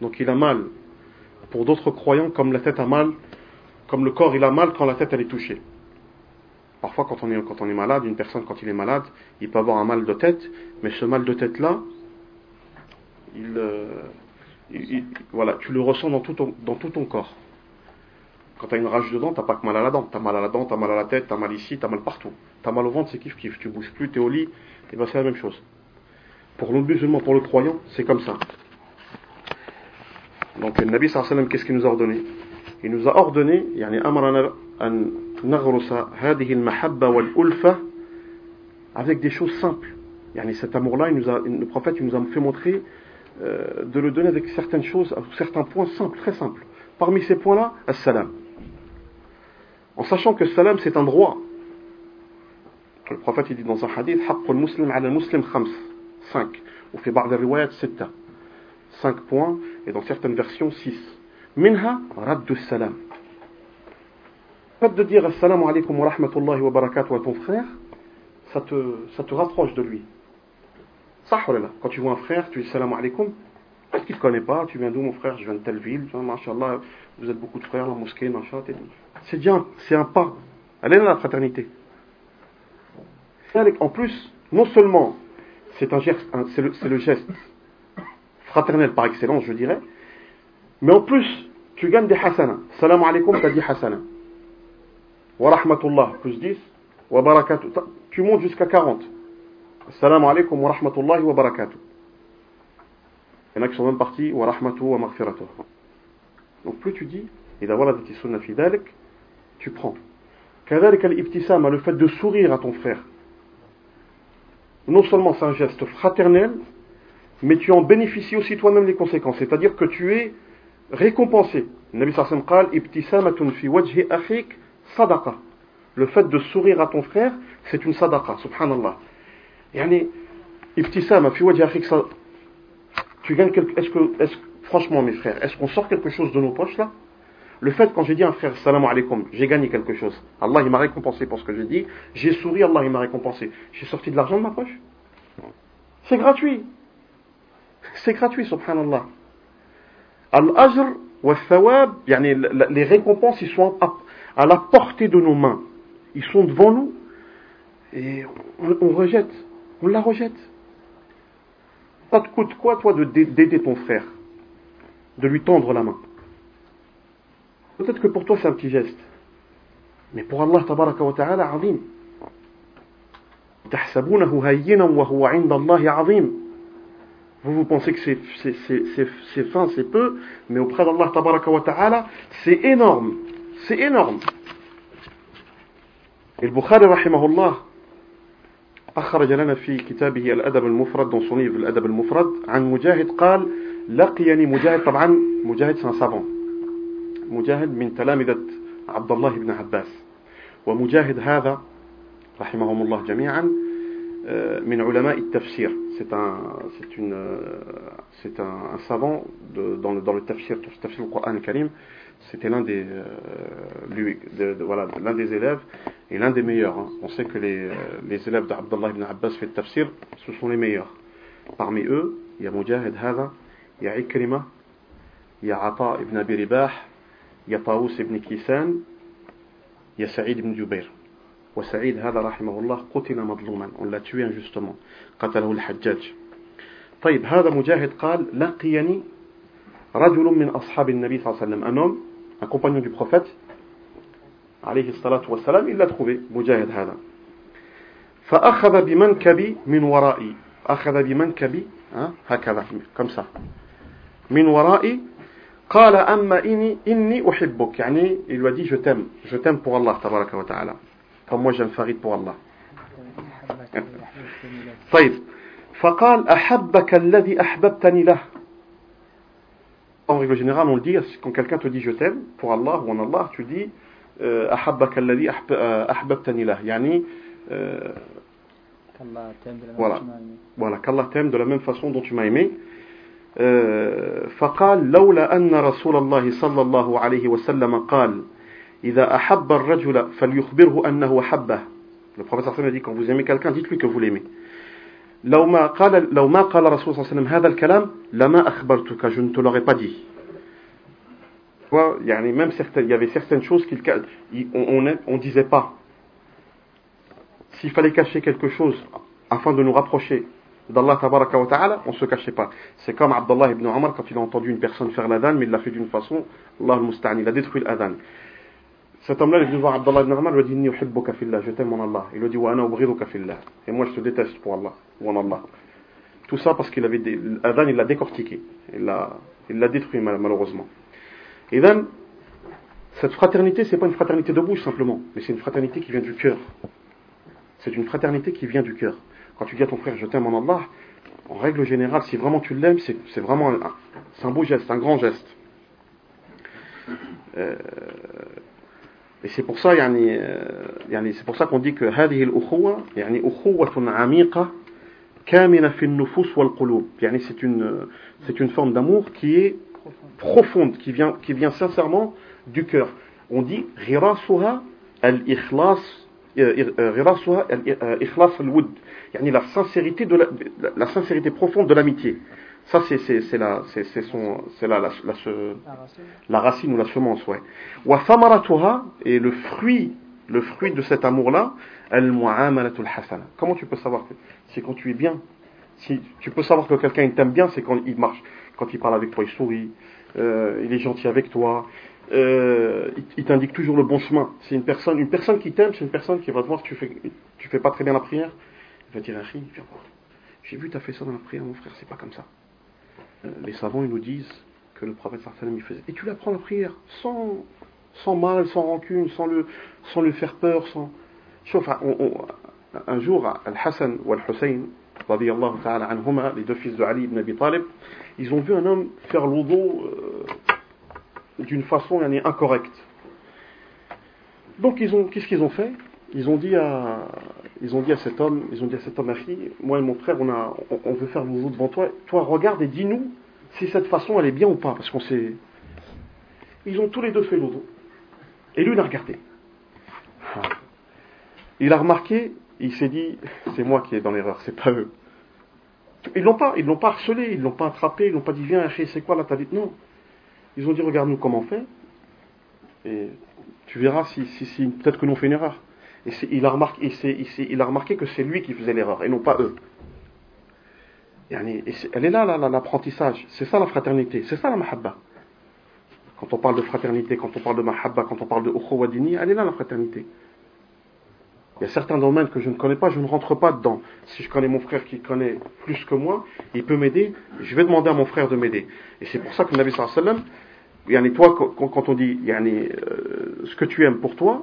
Donc il a mal pour d'autres croyants comme la tête a mal, comme le corps il a mal quand la tête elle est touchée. Parfois quand on est, quand on est malade, une personne quand il est malade, il peut avoir un mal de tête, mais ce mal de tête là, il, euh, voilà, tu le ressens dans tout ton, dans tout ton corps. Quand tu as une rage de dents, t'as pas que mal à la dent. T'as mal à la dent, t'as mal à la tête, t'as mal ici, t'as mal partout. T'as mal au ventre, c'est kiff kiff. Tu bouges plus, t'es au lit, et ben c'est la même chose. Pour le musulman, pour le croyant, c'est comme ça. Donc le Nabi sallam, qu'est-ce qu'il nous a ordonné? Il nous a ordonné, yani amrana an naghrusa ulfa avec des choses simples. Yani cet amour-là, le prophète il nous a fait montrer euh, de le donner avec certaines choses, certains points simples, très simples. Parmi ces points-là, Assalam. En sachant que salam, c'est un droit. Le prophète il dit dans un hadith, Haqqul muslim ala muslim khams, 5. Ou fait ba'da riwayat 7. 5 points, et dans certaines versions, 6. Minha, raddu salam. Fait de dire assalamu alaikum wa rahmatullahi wa barakatuh à ton frère, ça te rapproche de lui. Ça, quand tu vois un frère, tu dis Assalamu alaikum, parce qu'il ne connaît pas, tu viens d'où mon frère, je viens de telle ville, machallah, vous êtes beaucoup de frères, la mosquée, machin, c'est bien, c'est un pas. Elle est dans la fraternité. En plus, non seulement c'est un geste, c'est le, geste fraternel par excellence, je dirais, mais en plus, tu gagnes des hasana. Salam alaikum, tu as dit hasana wa rahmatullah, plus 10, wa barakatuh. Tu montes jusqu'à 40. Assalamu alaikum wa rahmatullahi wa barakatuh. Il y en a qui sont même partis wa rahmatu wa maghfiratuh. Donc plus tu dis, et d'avoir la fi dalik, tu prends. Kadalik al-ibtisama, le fait de sourire à ton frère. Non seulement c'est un geste fraternel, mais tu en bénéficies aussi toi-même les conséquences. C'est-à-dire que tu es récompensé. Nabi sallam qal ibtisamatun. Le fait de sourire à ton frère, c'est une sadaqa, subhanallah tu gagnes quelque, est-ce que, est-ce, franchement mes frères, est-ce qu'on sort quelque chose de nos poches là? Le fait quand j'ai dit à un frère salam alaikum, j'ai gagné quelque chose. Allah il m'a récompensé pour ce que j'ai dit, j'ai souri, Allah il m'a récompensé. J'ai sorti de l'argent de ma poche? C'est gratuit. C'est gratuit, subhanallah. Al-ajr wa thawab, les récompenses ils sont à la portée de nos mains. Ils sont devant nous et on, rejette, on la rejette. Ça te coûte quoi, toi, d'aider ton frère De lui tendre la main Peut-être que pour toi, c'est un petit geste. Mais pour Allah, tabaraka wa ta'ala, azim. Vous, vous pensez que c'est fin, c'est peu, mais auprès d'Allah, tabaraka wa ta'ala, c'est énorme. C'est énorme. Et le Bukhari, rahimahullah, أخرج لنا في كتابه الأدب المفرد son livre الأدب المفرد عن مجاهد قال لقيني مجاهد. طبعا مجاهد سان سافون مجاهد من تلامذة عبد الله بن عباس. ومجاهد هذا رحمهم الله جميعا من علماء التفسير. C'est un c'est un, un savant de, dans le dans le tafsir tafsir le Coran Karim c'était l'un des, euh, lui, de, de, voilà, l'un des élèves et l'un des meilleurs. Hein. On sait que les, euh, les élèves d'Abdallah ibn Abbas fait le tafsir, ce sont les meilleurs. Parmi eux, il y a Mujahid Hada, il y a Ikrima, il y a Ata ibn Abi Ribah, il y a Taous ibn Kisan, il y a Saïd ibn Jubair. وسعيد هذا رحمه الله قتل مظلوما on l'a tué injustement قتله الحجاج طيب هذا مجاهد قال لقيني رجل من أصحاب النبي صلى الله عليه وسلم un homme un compagnon du prophète, عليه الصلاة والسلام, il l'a trouvé, مجاهد هذا. فأخذ بمنكبي من ورائي أخذ بمنكبي هكذا comme ça. من ورائي قال أما إني إني أحبك يعني il lui a dit je t'aime. Je t'aime pour Allah تبارك وتعالى comme moi j'aime Farid pour Allah. طيب فقال أحبك الذي أحببتني له en règle générale, on le dit, quand quelqu'un te dit je t'aime, pour Allah ou en Allah, tu dis euh, Ahabbaka alladhi euh, ahbabtani lah. Yani, euh, voilà, voilà qu'Allah t'aime de la même façon dont tu m'as aimé. فقال لولا أن رسول الله صلى الله عليه وسلم قال إذا أحب الرجل فليخبره أنه حبه Le prophète sallam a dit quand vous aimez quelqu'un, dites-lui que vous l'aimez. لو ما قال لو ما قال رسول صلى الله عليه وسلم هذا الكلام لما أخبرتك je ne te l'aurais pas dit. يعني même certaines, il y avait certaines choses qu'il on, on, on disait pas. S'il fallait cacher quelque chose afin de nous rapprocher d'Allah tabaraka wa ta'ala, on se cachait pas. C'est comme Abdullah ibn Omar quand il a entendu une personne faire l'adhan, mais il l'a fait d'une façon, Allah al il a détruit l'adhan. Cet homme-là, il est venu voir Abdullah ibn Omar, il lui a dit, fillah, je t'aime en Allah. Il lui a dit, wa ana. Et moi, je te déteste pour Allah, ou en Allah. Tout ça parce qu'il avait, l'adhan, il l'a décortiqué. Il l'a, il l'a détruit, malheureusement. Et then, cette fraternité, c'est pas une fraternité de bouche simplement, mais c'est une fraternité qui vient du cœur. C'est une fraternité qui vient du cœur. Quand tu dis à ton frère, je t'aime en Allah, en règle générale, si vraiment tu l'aimes, c'est vraiment un, un, beau geste, un grand geste. Euh, et c'est pour ça, yani, yani, c'est pour ça qu'on dit que هذه الأخوة يعني أخوة عميقة كامنة في النفوس والقلوب. يعني c'est une c'est une forme d'amour qui est profonde, qui vient qui vient sincèrement du cœur. On dit غراسها الإخلاص غراسها الإخلاص الود. يعني la sincérité de la, la sincérité profonde de l'amitié. Ça, c'est la, c'est la, la, la, la, racine ou la semence, ouais. et le fruit, le fruit de cet amour-là, al-mu'amalatul hasana. Comment tu peux savoir que c'est quand tu es bien Si tu peux savoir que quelqu'un t'aime bien, c'est quand il marche, quand il parle avec toi, il sourit, euh, il est gentil avec toi, euh, il, il t'indique toujours le bon chemin. C'est une personne, une personne qui t'aime, c'est une personne qui va te voir, tu fais, tu fais pas très bien la prière, il va dire, viens voir. J'ai vu, tu as fait ça dans la prière, mon frère, c'est pas comme ça. Les savants ils nous disent que le prophète sallam il faisait. Et tu l'apprends la prière sans, mal, sans rancune, sans le, sans le faire peur, sans. On, un jour, Al-Hassan ou Al-Hussein, les deux fils de Ali ibn Abi Talib, ils ont vu un homme faire l'odo euh, d'une façon incorrecte. Donc ils ont, qu'est-ce qu'ils ont fait? Ils ont dit à, ils ont dit à cet homme, ils ont dit à cet homme, moi et mon frère, on, a, on, veut faire l'oudou devant toi. Toi, regarde et dis-nous si cette façon elle est bien ou pas, parce qu'on sait. Ils ont tous les deux fait l'oudou. Et lui, il a regardé. Il a remarqué, il s'est dit, c'est moi qui est dans l'erreur, c'est pas eux. Ils l'ont pas, ils l'ont pas harcelé, ils l'ont pas attrapé, ils l'ont pas dit viens, c'est quoi là t'as dit? Non. Ils ont dit regarde-nous comment on fait, et tu verras si, si, si peut-être que nous on fait une erreur. Et il a, remarqué, que c'est lui qui faisait l'erreur et non pas eux. elle est là, l'apprentissage. C'est ça la fraternité. C'est ça la mahabba. Quand on parle de fraternité, quand on parle de mahabba, quand on parle de ukhuwadini, elle est là la fraternité. Il y a certains domaines que je ne connais pas, je ne rentre pas dedans. Si je connais mon frère qui connaît plus que moi, il peut m'aider, je vais demander à mon frère de m'aider. Et c'est pour ça que le Nabi sallallahu alayhi wa sallam, toi, quand on dit euh, ce que tu aimes pour toi,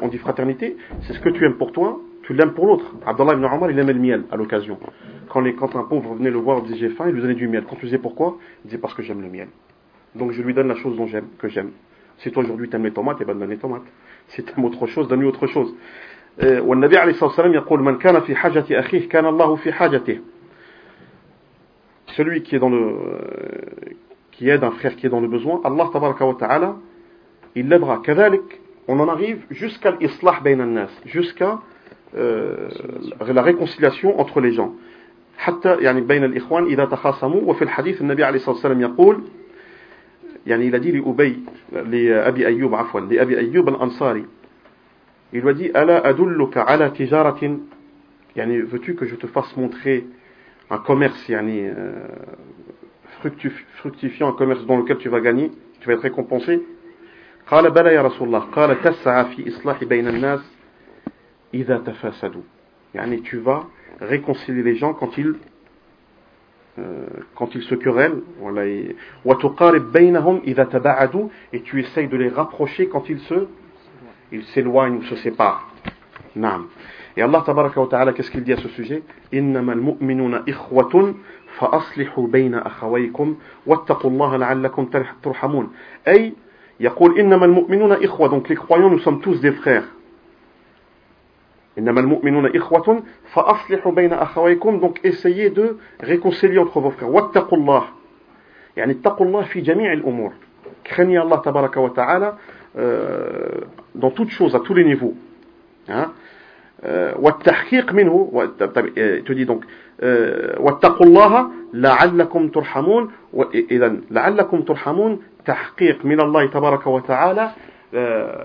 on dit fraternité, c'est ce que tu aimes pour toi, tu l'aimes pour l'autre. Abdallah ibn Omar, il aimait le miel à l'occasion. Quand, quand, un pauvre venait le voir, il disait j'ai faim, il lui donnait du miel. Quand tu disais pourquoi Il disait parce que j'aime le miel. Donc je lui donne la chose dont j'aime, que j'aime. Si toi aujourd'hui tu aimes les tomates, eh ben donne les tomates. Si tu aimes autre chose, donne-lui autre chose. والنبي عليه الصلاة والسلام يقول من كان في حاجة أخيه كان الله في حاجته celui qui est dans le qui aide un frère qui est dans le besoin Allah tabaraka wa ta'ala il l'aidera كذلك on en arrive jusqu'à l'islah nas, jusqu'à euh, la réconciliation entre les gens. حتى يعني بين الإخوان إذا تخاصموا وفي الحديث النبي عليه الصلاة والسلام يقول يعني il a dit لأبي لأبي أيوب عفوا لأبي أيوب الأنصاري il lui a dit ألا أدلك على تجارة يعني veux-tu que je te fasse montrer un commerce يعني fructifiant un commerce dans lequel tu vas gagner tu vas être récompensé قال بلى يا رسول الله قال تسعى في إصلاح بين الناس إذا تفاسدوا يعني tu vas réconcilier les gens quand ils euh, quand ils se querellent وتقارب بينهم إذا تباعدوا et tu essayes de les rapprocher quand ils se ils s'éloignent ou se séparent نعم Et Allah tabaraka wa ta'ala, qu'est-ce qu'il dit à ce sujet إنما المؤمنون إخوة فأصلحوا بين أخويكم واتقوا الله لعلكم ترحمون أي يقول إنما المؤمنون إخوة. دونك لي كرويون نو سوم توس دي فخير إنما المؤمنون إخوة فأصلحوا بين أخويكم. دونك إسيي دو ريكونسيلي أنتخ فو فخير واتقوا الله. يعني اتقوا الله في جميع الأمور. كخني الله تبارك وتعالى دون توت شوز أ تو لي نيفو والتحقيق منه dis donc واتقوا الله لعلكم ترحمون إذا لعلكم ترحمون تحقيق من الله تبارك وتعالى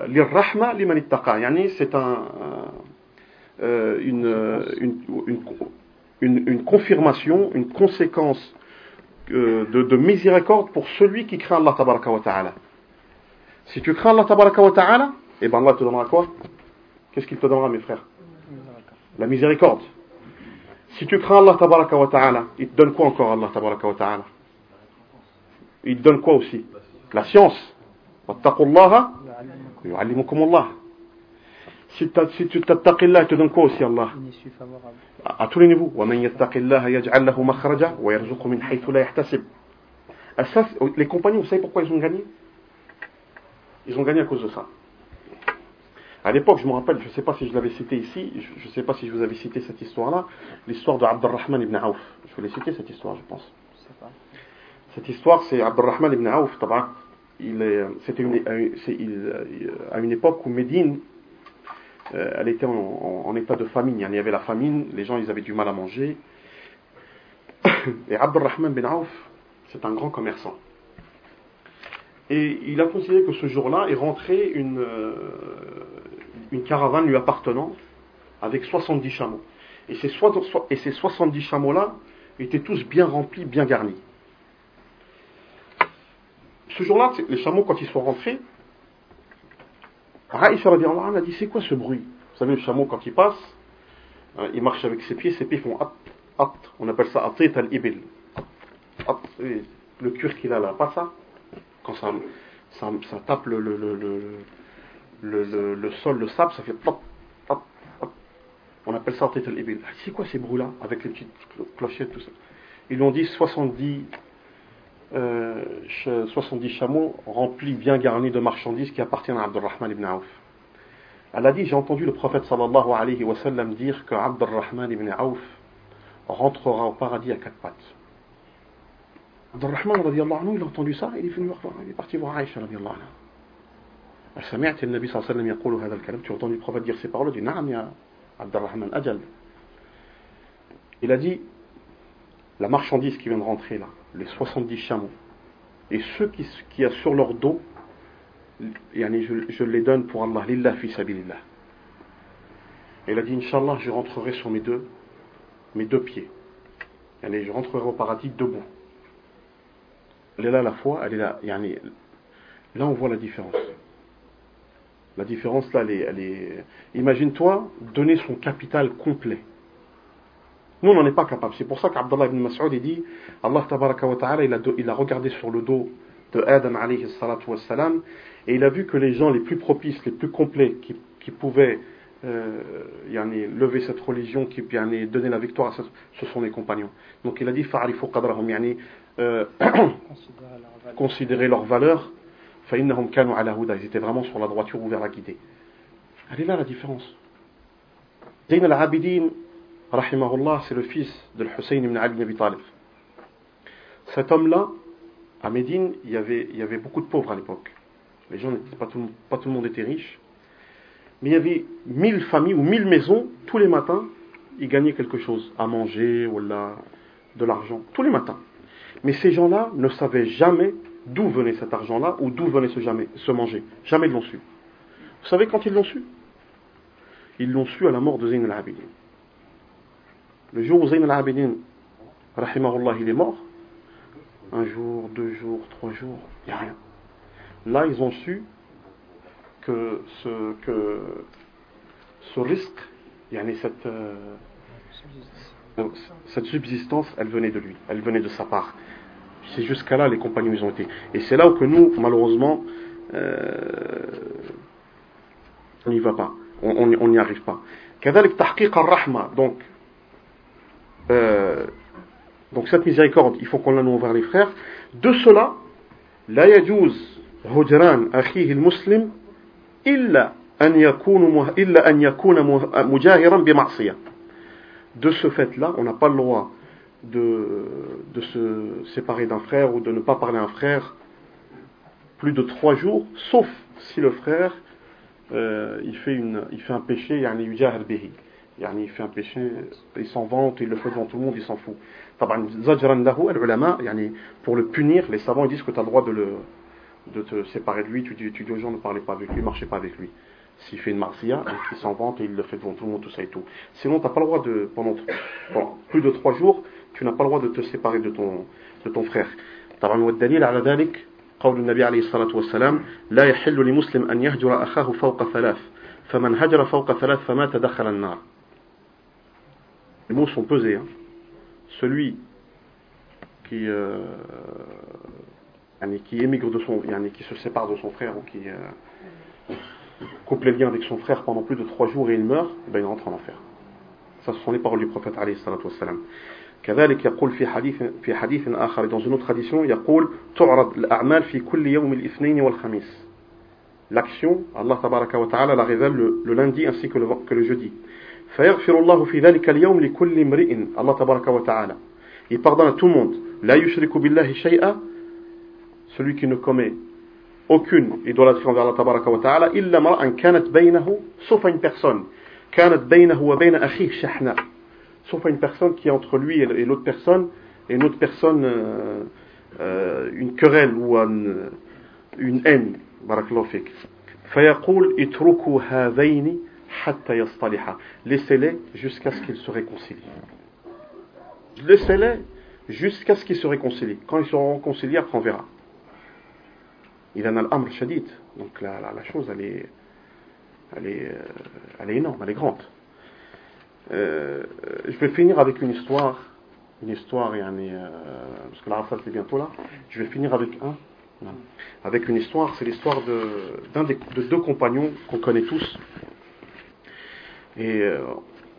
للرحمة لمن اتقى يعني c'est un euh, une, une, confirmation, une conséquence euh, de, de, miséricorde pour celui qui craint Allah tabaraka wa ta'ala. Si tu crains Allah tabaraka wa ta'ala, eh ben Allah te donnera quoi Qu'est-ce qu'il te donnera mes frères La miséricorde. Si tu crains Allah tabaraka wa ta'ala, il te donne quoi encore Allah tabaraka wa ta'ala? Il te donne quoi aussi? La science. Si, si tu t'attaqillah, il te donne quoi aussi Allah? À, à tous les niveaux. Les compagnons, vous savez pourquoi ils ont gagné? Ils ont gagné à cause de ça. À l'époque, je me rappelle, je ne sais pas si je l'avais cité ici, je ne sais pas si je vous avais cité cette histoire-là, l'histoire de Abdurrahman ibn Auf. Je voulais citer cette histoire, je pense. Cette histoire, c'est Abdurrahman ibn Auf. C'était une, à une époque où Médine euh, elle était en, état de famine. Il y avait la famine, les gens ils avaient du mal à manger. <coughs> Et Abdurrahman bin Auf, c'est un grand commerçant. Et il a considéré que ce jour-là est rentré une, euh, une caravane lui appartenant avec 70 chameaux. Et ces, et ces 70 chameaux-là étaient tous bien remplis, bien garnis. Ce jour-là, les chameaux, quand ils sont rentrés, Aïcha a dit c'est quoi ce bruit? Vous savez, le chameau, quand il passe, hein, il marche avec ses pieds, ses pieds font at, at. On appelle ça atit al-ibil. Le cuir qu'il a là, pas ça? Quand ça, ça, ça tape le, le, le, le, sol, le sable, ça fait pop, pop, pop. On appelle ça atit al-ibil. C'est quoi ces bruits-là Avec les petites clochettes, tout ça? Ils l'ont dit 70 euh, 70 chameaux remplis, bien garnis de marchandises qui appartiennent à Abdurrahman ibn Auf. Elle a dit, j'ai entendu le prophète sallallahu alayhi wa sallam dire que Abdurrahman ibn Auf rentrera au paradis à quatre pattes. Abdurrahman il a entendu ça, il est venu voir, il est parti voir Aïcha radiallahu anha. سمعت النبي صلى الله عليه وسلم يقول هذا الكلام tu as entendu le prophète dire ces paroles il dit نعم يا عبد الرحمن أجل il a dit la marchandise qui vient de rentrer là les 70 chameaux, et ceux qui, qui a sur leur dos, je, je les donne pour Allah, lillah fi sabilillah. Elle a dit, Inch'Allah, je rentrerai sur mes deux, mes deux pieds. Yani, je rentrerai au paradis debout. Elle est là la foi, elle est là. Yani, là, on voit la différence. La différence, là, elle est. Imagine-toi donner son capital complet. Nous, on n'en est pas capable. C'est pour ça qu'Abdallah ibn Mas'ud dit Allah tabaraka wa ta'ala, il a, il a regardé sur le dos de Adam alayhi wassalam, et il a vu que les gens les plus propices, les plus complets, qui, pouvaient euh, lever cette religion, qui yani, donner la victoire, à ce, ce sont les compagnons. Donc il a dit Fa'arifu qadrahum, yani, euh, <coughs> considérer leur valeur, ils étaient vraiment sur la droiture ou vers la guidée. Elle est là la différence. Zayn al-Abidin, rahimahullah, c'est le fils de Hussein ibn Ali ibn Talib. Cet homme-là, à Médine, il y, avait, il y avait beaucoup de pauvres à l'époque. Les gens, pas tout, pas tout le monde était riche. Mais il y avait mille familles ou mille maisons, tous les matins, ils gagnaient quelque chose, à manger ou de l'argent, tous les matins. Mais ces gens-là ne savaient jamais d'où venait cet argent-là ou d'où venait ce, jamais, ce manger? Jamais ils l'ont su. Vous savez quand ils l'ont su? Ils l'ont su à la mort de Zayn al-Abidin. Le jour où Zayn al-Abidin, rahimahullah, il est mort, un jour, deux jours, trois jours, il n'y a rien. Là, ils ont su que ce, que ce risque, cette, euh, cette subsistance, elle venait de lui, elle venait de sa part. C'est jusqu'à là les compagnons ils ont été. Et c'est là où que nous, malheureusement, euh, on n'y va pas, on n'y arrive pas. Donc, euh, donc cette miséricorde, il faut qu'on la noue envers les frères. De cela, la yajuz hujran akhihi muslim illa أن يكون إلا أن يكون مجاهرا بمعصية de ce fait-là, on n'a pas le droit de, de se séparer d'un frère ou de ne pas parler à un frère plus de trois jours, sauf si le frère euh, il, fait une, il fait un péché, yani il fait un péché, il s'en vante, il le fait devant tout le monde, il s'en fout. Pour le punir, les savants ils disent que tu as le droit de, le, de te séparer de lui, tu dis, tu dis aux gens ne parlez pas avec lui, marchez pas avec lui. S'il fait une marcia, il s'en vante et il le fait devant tout le monde, tout ça et tout. Sinon, tu n'as pas le droit de, pendant, plus de trois jours, tu n'as pas le droit de te séparer de ton, de ton frère. طبعا والدليل على ذلك قول النبي عليه الصلاة والسلام لا يحل لمسلم أن يهجر أخاه فوق ثلاث فمن هجر فوق ثلاث فمات دخل النار Les mots sont pesés. Hein. Celui qui, euh, qui émigre de son, qui se sépare de son frère ou qui euh, coupe les liens avec son frère pendant plus de trois jours et il meurt, eh ben il rentre en enfer. Ça, ce sont les paroles du prophète عليه الصلاة والسلام. كذلك يقول في حديث في حديث آخر دون une تراديسيون يقول تعرض الأعمال في كل يوم الاثنين والخميس. لاكسيون الله تبارك وتعالى لا غيفال لو le lundi ainsi لو جودي فيغفر الله في ذلك اليوم لكل امرئ الله تبارك وتعالى اي pardonne تو موند لا يشرك بالله شيئا celui qui ne commet aucune idolâtrie envers الله تبارك وتعالى الا امرأ كانت بينه sauf une personne. كانت بينه وبين اخيه شحنه sauf à une personne qui est entre lui et l'autre personne, et une autre personne, euh, euh, une querelle ou une, une haine. Laissez-les jusqu'à ce qu'ils se réconcilient. Laissez-les jusqu'à ce qu'ils se réconcilient. Quand ils seront réconciliés, après on verra. Il en a l'amr shadid. Donc la, la, la, chose, elle est, elle est, euh, elle est énorme, elle est grande. Euh, je vais finir avec une histoire, une histoire, euh, parce que la rafa c'est bientôt là. Je vais finir avec un, avec une histoire. C'est l'histoire de, des, de deux compagnons qu'on connaît tous. Et euh,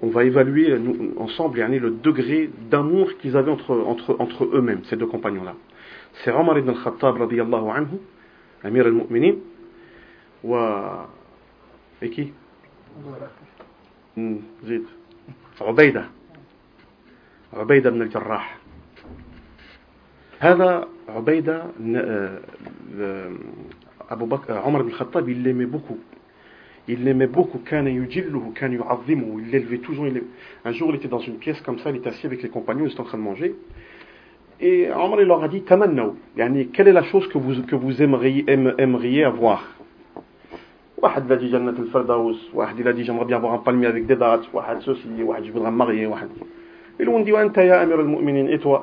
on va évaluer nous, ensemble yani, le degré d'amour qu'ils avaient entre, entre, entre eux-mêmes, ces deux compagnons-là. C'est Omar ibn al-Khattab radiyallahu anhu, Amir al-Mu'minin, et qui? Hmm, Zid. عبيدة عبيدة بن الجراح هذا عبيدة أبو بكر عمر بن الخطاب il l'aimait beaucoup il l'aimait beaucoup كان يجله كان يعظمه il l'élevait toujours il un jour il était dans une pièce comme ça il était assis avec les compagnons ils étaient en train de manger et Omar il leur a dit تمنوا يعني quelle est la chose que vous, que vous aimeriez, aimeriez avoir واحد لا جنة الفردوس واحد لا دي جمغ بيابوغ ان بالمي هذيك ديدات واحد سوسي واحد جبغ مغي واحد الوندي وأنت يا أمير المؤمنين إيه اتوا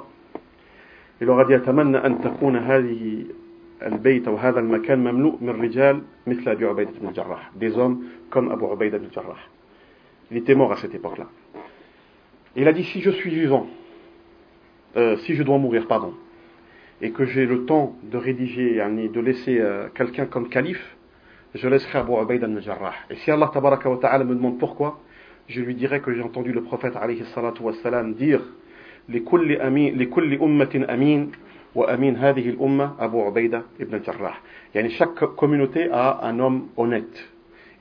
إلو غادي يتمنى أن تكون هذه البيت أو هذا المكان مملوء من رجال مثل أبي عبيدة بن الجراح دي زوم كم أبو عبيدة بن الجراح Il تي مور à cette époque-là. Il a dit, si je suis vivant, euh, si je dois mourir, pardon, et que j'ai le temps de rédiger, de laisser euh, quelqu'un comme calife, je laisserai Abu Ubaid al-Jarrah. Et si Allah tabaraka wa ta'ala me demande pourquoi, je lui dirai que j'ai entendu le prophète alayhi salatu wa salam dire لكل أمين لكل أمة أمين وأمين هذه الأمة أبو عبيدة ابن الجراح يعني chaque communauté a un homme honnête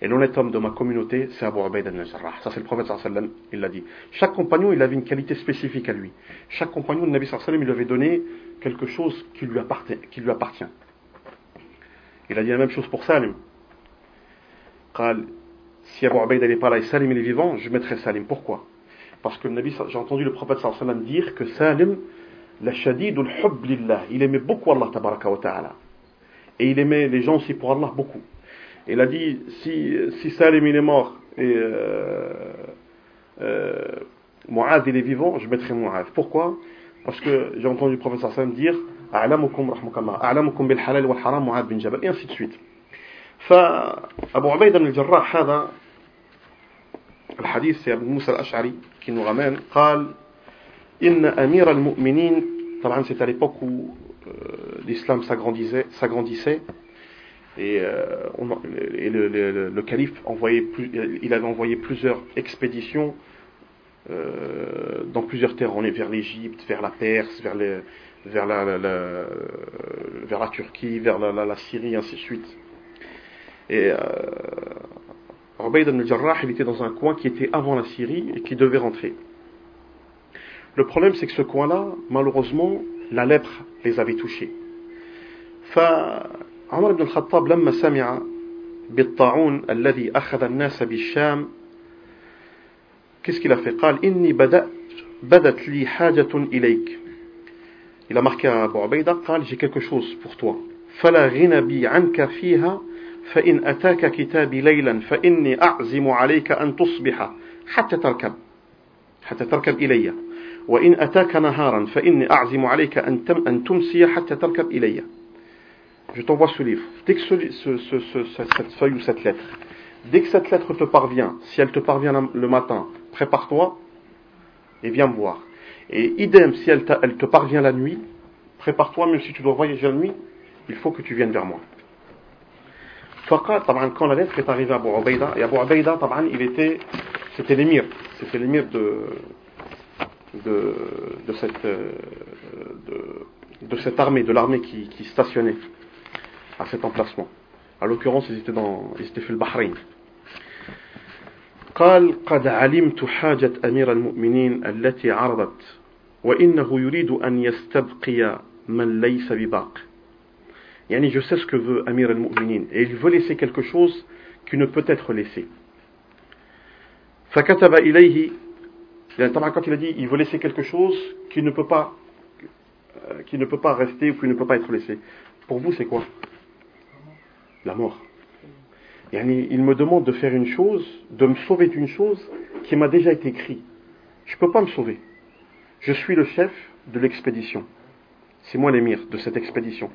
et l'honnête homme de ma communauté c'est Abu Ubaida ibn al-Jarrah ça c'est le prophète sallallahu alayhi wa sallam il l'a dit chaque compagnon il avait une qualité spécifique à lui chaque compagnon de Nabi sallallahu alayhi wa sallam il lui avait donné quelque chose qui lui appartient, qui lui appartient il a dit la même chose pour Salim si Abu Ubaid n'est pas là et Salim est vivant, je mettrai Salim. Pourquoi? Parce que j'ai entendu le prophète sallam dire que Salim, la shadidul hubb lillah, il aimait beaucoup Allah tabaraka wa ta'ala. Et il aimait les gens aussi pour Allah beaucoup. Il a dit, si, Salim il est mort et euh, euh, il est vivant, je mettrai Mu'ad. Pourquoi? Parce que j'ai entendu le prophète sallam dire, A'lamukum rahmukallah, A'lamukum bil halal wal haram Mu'ad bin Jabal, et ainsi de suite. فأبو عبيدة بن الجراح هذا الحديث يا ابن موسى الأشعري qui nous ramène قال إن أمير المؤمنين طبعا c'est à l'époque où euh, l'islam s'agrandissait, s'agrandissait et, euh, on, et le, le, le, calife envoyait plus, il avait envoyé plusieurs expéditions euh, dans plusieurs terres. On est vers l'Égypte, vers la Perse, vers, les, vers, la, la, la, vers la Turquie, vers la, la, Syrie, ainsi de suite. Et euh, Ubaid ibn Jarrah, il était dans un coin qui était avant la Syrie et qui devait rentrer. Le problème, c'est que ce coin-là, malheureusement, la lèpre les avait touchés. فعمر بن الخطاب لما سمع بالطاعون الذي أخذ الناس بالشام qu'est-ce qu'il a fait قال إني بدأت بدت لي حاجة إليك Il a marqué à Abu Ubaida قال j'ai quelque chose pour toi فلا غنى بي عنك فيها فإن أتاك كتابي ليلا فإني أعزم عليك أن تصبح حتى تركب حتى تركب إلي وإن أتاك نهارا فإني أعزم عليك أن, تم أن تمسي حتى تركب إلي Je t'envoie ce livre. Dès que ce, ce, ce, cette feuille ou cette lettre, dès que cette lettre te parvient, si elle te parvient le matin, prépare-toi et viens me voir. Et idem, si elle, elle te parvient la nuit, prépare-toi, même si tu dois voyager la nuit, il faut que tu viennes vers moi. Quand la lettre est arrivée à Abu Ubaida, et Abu Ubaida, il était, c'était l'émir, c'était l'émir de, de, de, cette, de, de, cette armée, de l'armée qui, qui, stationnait à cet emplacement. À l'occurrence, ils étaient dans, ils étaient fait le Bahreïn. قال قد علمت حاجة أمير المؤمنين التي عرضت وإنه يريد أن يستبقي من ليس بباق Yani je sais ce que veut Amir al-Mu'minin. Et il veut laisser quelque chose qui ne peut être laissé. Fakataba ilayhi. Quand il a dit, il veut laisser quelque chose qui ne peut pas, euh, qui ne peut pas rester ou qui ne peut pas être laissé. Pour vous, c'est quoi? La mort. Il me demande de faire une chose, de me sauver d'une chose qui m'a déjà été écrite. Je ne peux pas me sauver. Je suis le chef de l'expédition. C'est moi l'émir de cette expédition.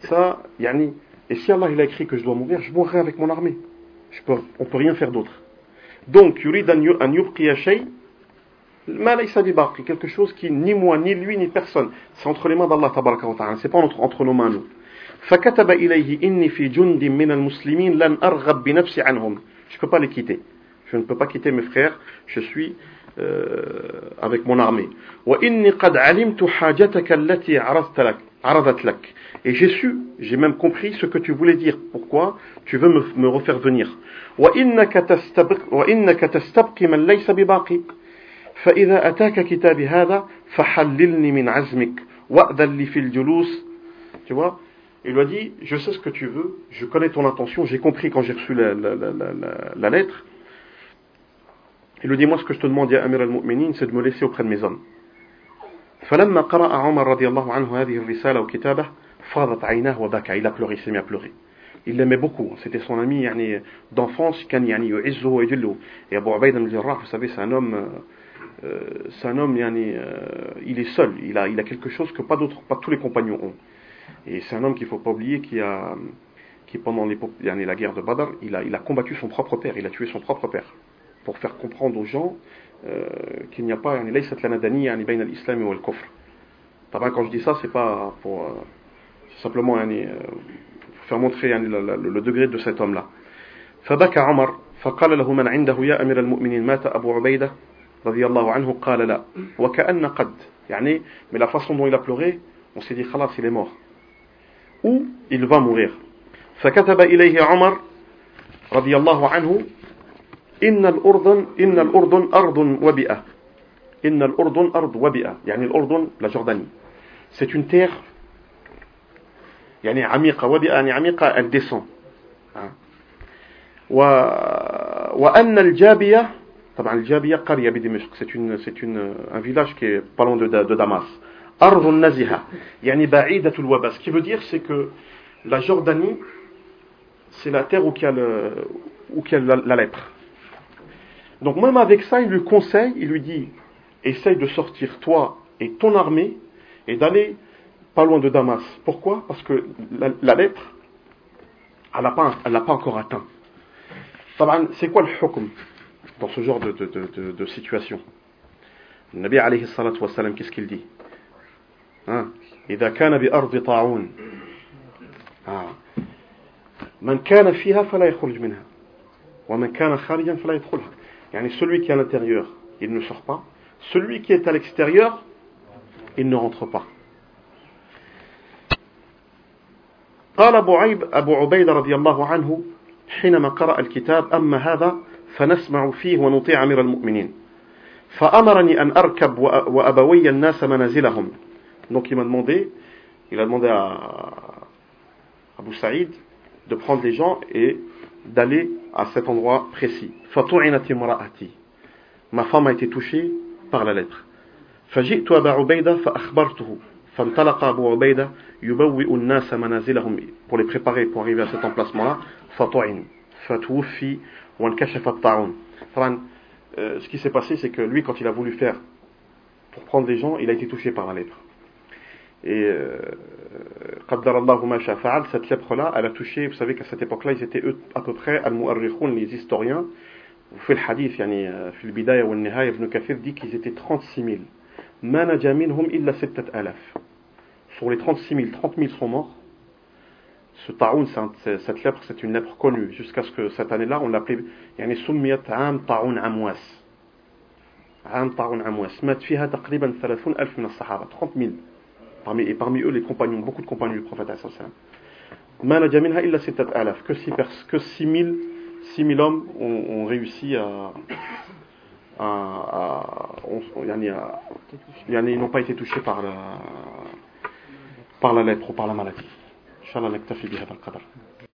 Ça, yani, et si Allah il a écrit que je dois mourir, je mourrai avec mon armée. Je peux, on ne peut rien faire d'autre. Donc, yurid an yubqiya shay, ma laysa bibaqi, quelque chose qui ni moi, ni lui, ni personne. C'est entre les mains d'Allah tabaraka wa ta'ala. C'est pas entre, entre nos mains, nous. فكتب إليه إني في جند من المسلمين لن أرغب بنفسي عنهم. Je ne peux pas les quitter. Je ne peux pas quitter mes frères. Je suis euh, avec mon armée. et j'ai su, j'ai même compris ce que tu voulais dire. Pourquoi tu veux me, me refaire venir فإذا أتاك كتابي هذا فحللني من عزمك وأذن لي في الجلوس Tu vois Il lui a dit, je sais ce que tu veux, je connais ton intention, j'ai compris quand j'ai reçu la, la, la, la, lettre. Il lui dit, moi ce que je te demande, ya Amir al-Mu'minin, c'est de me laisser auprès de mes hommes. فلما قرأ عمر رضي الله عنه هذه الرسالة وكتابه فاضت عيناه وبكى il a pleuré il s'est mis à pleurer il l'aimait beaucoup c'était son ami يعني d'enfance كان يعني يعزه ويجله et Abu Ubaid al-Jarrah vous savez c'est un homme euh, c'est un homme يعني euh, il est seul il a il a quelque chose que pas d'autres pas tous les compagnons ont et c'est un homme qu'il faut pas oublier qui a qui pendant les, yani, la guerre de Badr il a il a combattu son propre père il a tué son propre père pour faire comprendre aux gens euh, qu'il n'y a pas yani, ليست لنا دنية يعني بين الإسلام والكفر طبعا quand je dis ça c'est pas pour euh, simplement يعني, faire montrer يعني, le, le, le degré de cet homme-là. فبكى عمر فقال له من عنده يا أمير المؤمنين مات أبو عبيدة رضي الله عنه قال لا وكأن قد يعني mais la façon dont il a pleuré on s'est dit خلاص il est mort ou il va mourir فكتب إليه عمر رضي الله عنه إن الأردن إن الأردن أرض وبئة إن الأردن أرض وبئة يعني الأردن la Jordanie c'est une terre يعني عميقة وبئة يعني عميقة elle descend و... وأن الجابية طبعا الجابية قرية بدمشق c'est une c'est une un village qui est pas loin de, de Damas أرض نزهة يعني بعيدة الوباء ce qui veut dire c'est que la Jordanie c'est la terre où il y a, le, où il y a la, la lèpre donc même avec ça il lui conseille il lui dit essaye de sortir toi et ton armée et d'aller pas loin de Damas. Pourquoi Parce que la, la lettre, elle n'a pas, elle pas encore atteint. C'est quoi le hukm dans ce genre de, de, de, de situation Le Nabi alayhi salatu wassalam, qu'est-ce qu'il dit إذا كان بأرض طاعون من كان فيها فلا يخرج منها ومن كان خارجا فلا يدخلها يعني celui qui est à l'intérieur il ne sort pas celui qui est à l'extérieur il ne rentre pas قال أبو, عيب أبو عبيد رضي الله عنه حينما قرأ الكتاب أما هذا فنسمع فيه ونطيع أمير المؤمنين فأمرني أن أركب وأبوي الناس منازلهم donc il m'a demandé il a demandé à Abu Saïd de prendre les gens et d'aller à cet endroit précis فطعنت امرأتي ma femme a été touchée par la lettre فجئت أبا عبيدة فأخبرته فانطلق أبو عبيدة يبوئ الناس منازلهم pour les préparer pour arriver à cet emplacement là فطعن فتوفي وانكشف الطاعون طبعا euh, ce qui s'est passé, c'est que lui, quand il a voulu faire pour prendre les gens, il a été touché par la lèpre. Et euh, cette lèpre-là, elle a touché, vous savez qu'à cette époque-là, ils étaient eux, à peu près, al les historiens, vous faites le hadith, yani, euh, fil bidaya ou nihaya, Ibn Kathir dit qu'ils étaient 36 000. Manaja minhum illa alaf. Sur les 36 000, 30 000 sont morts. Ce ta'oun, cette lèpre, c'est une lèpre connue. Jusqu'à ce que cette année-là, on l'appelait, يعني سميت عام طاعون عمواس. عام طاعون عمواس. مات فيها تقريبا 30 ألف من الصحابة. 30 000. parmi, et parmi eux les compagnons, beaucoup de compagnons du prophète que 6 que 6000 6000 hommes ont, ont, réussi à, à, à, on, à ils n'ont pas été touchés par la par la lèpre ou par la maladie.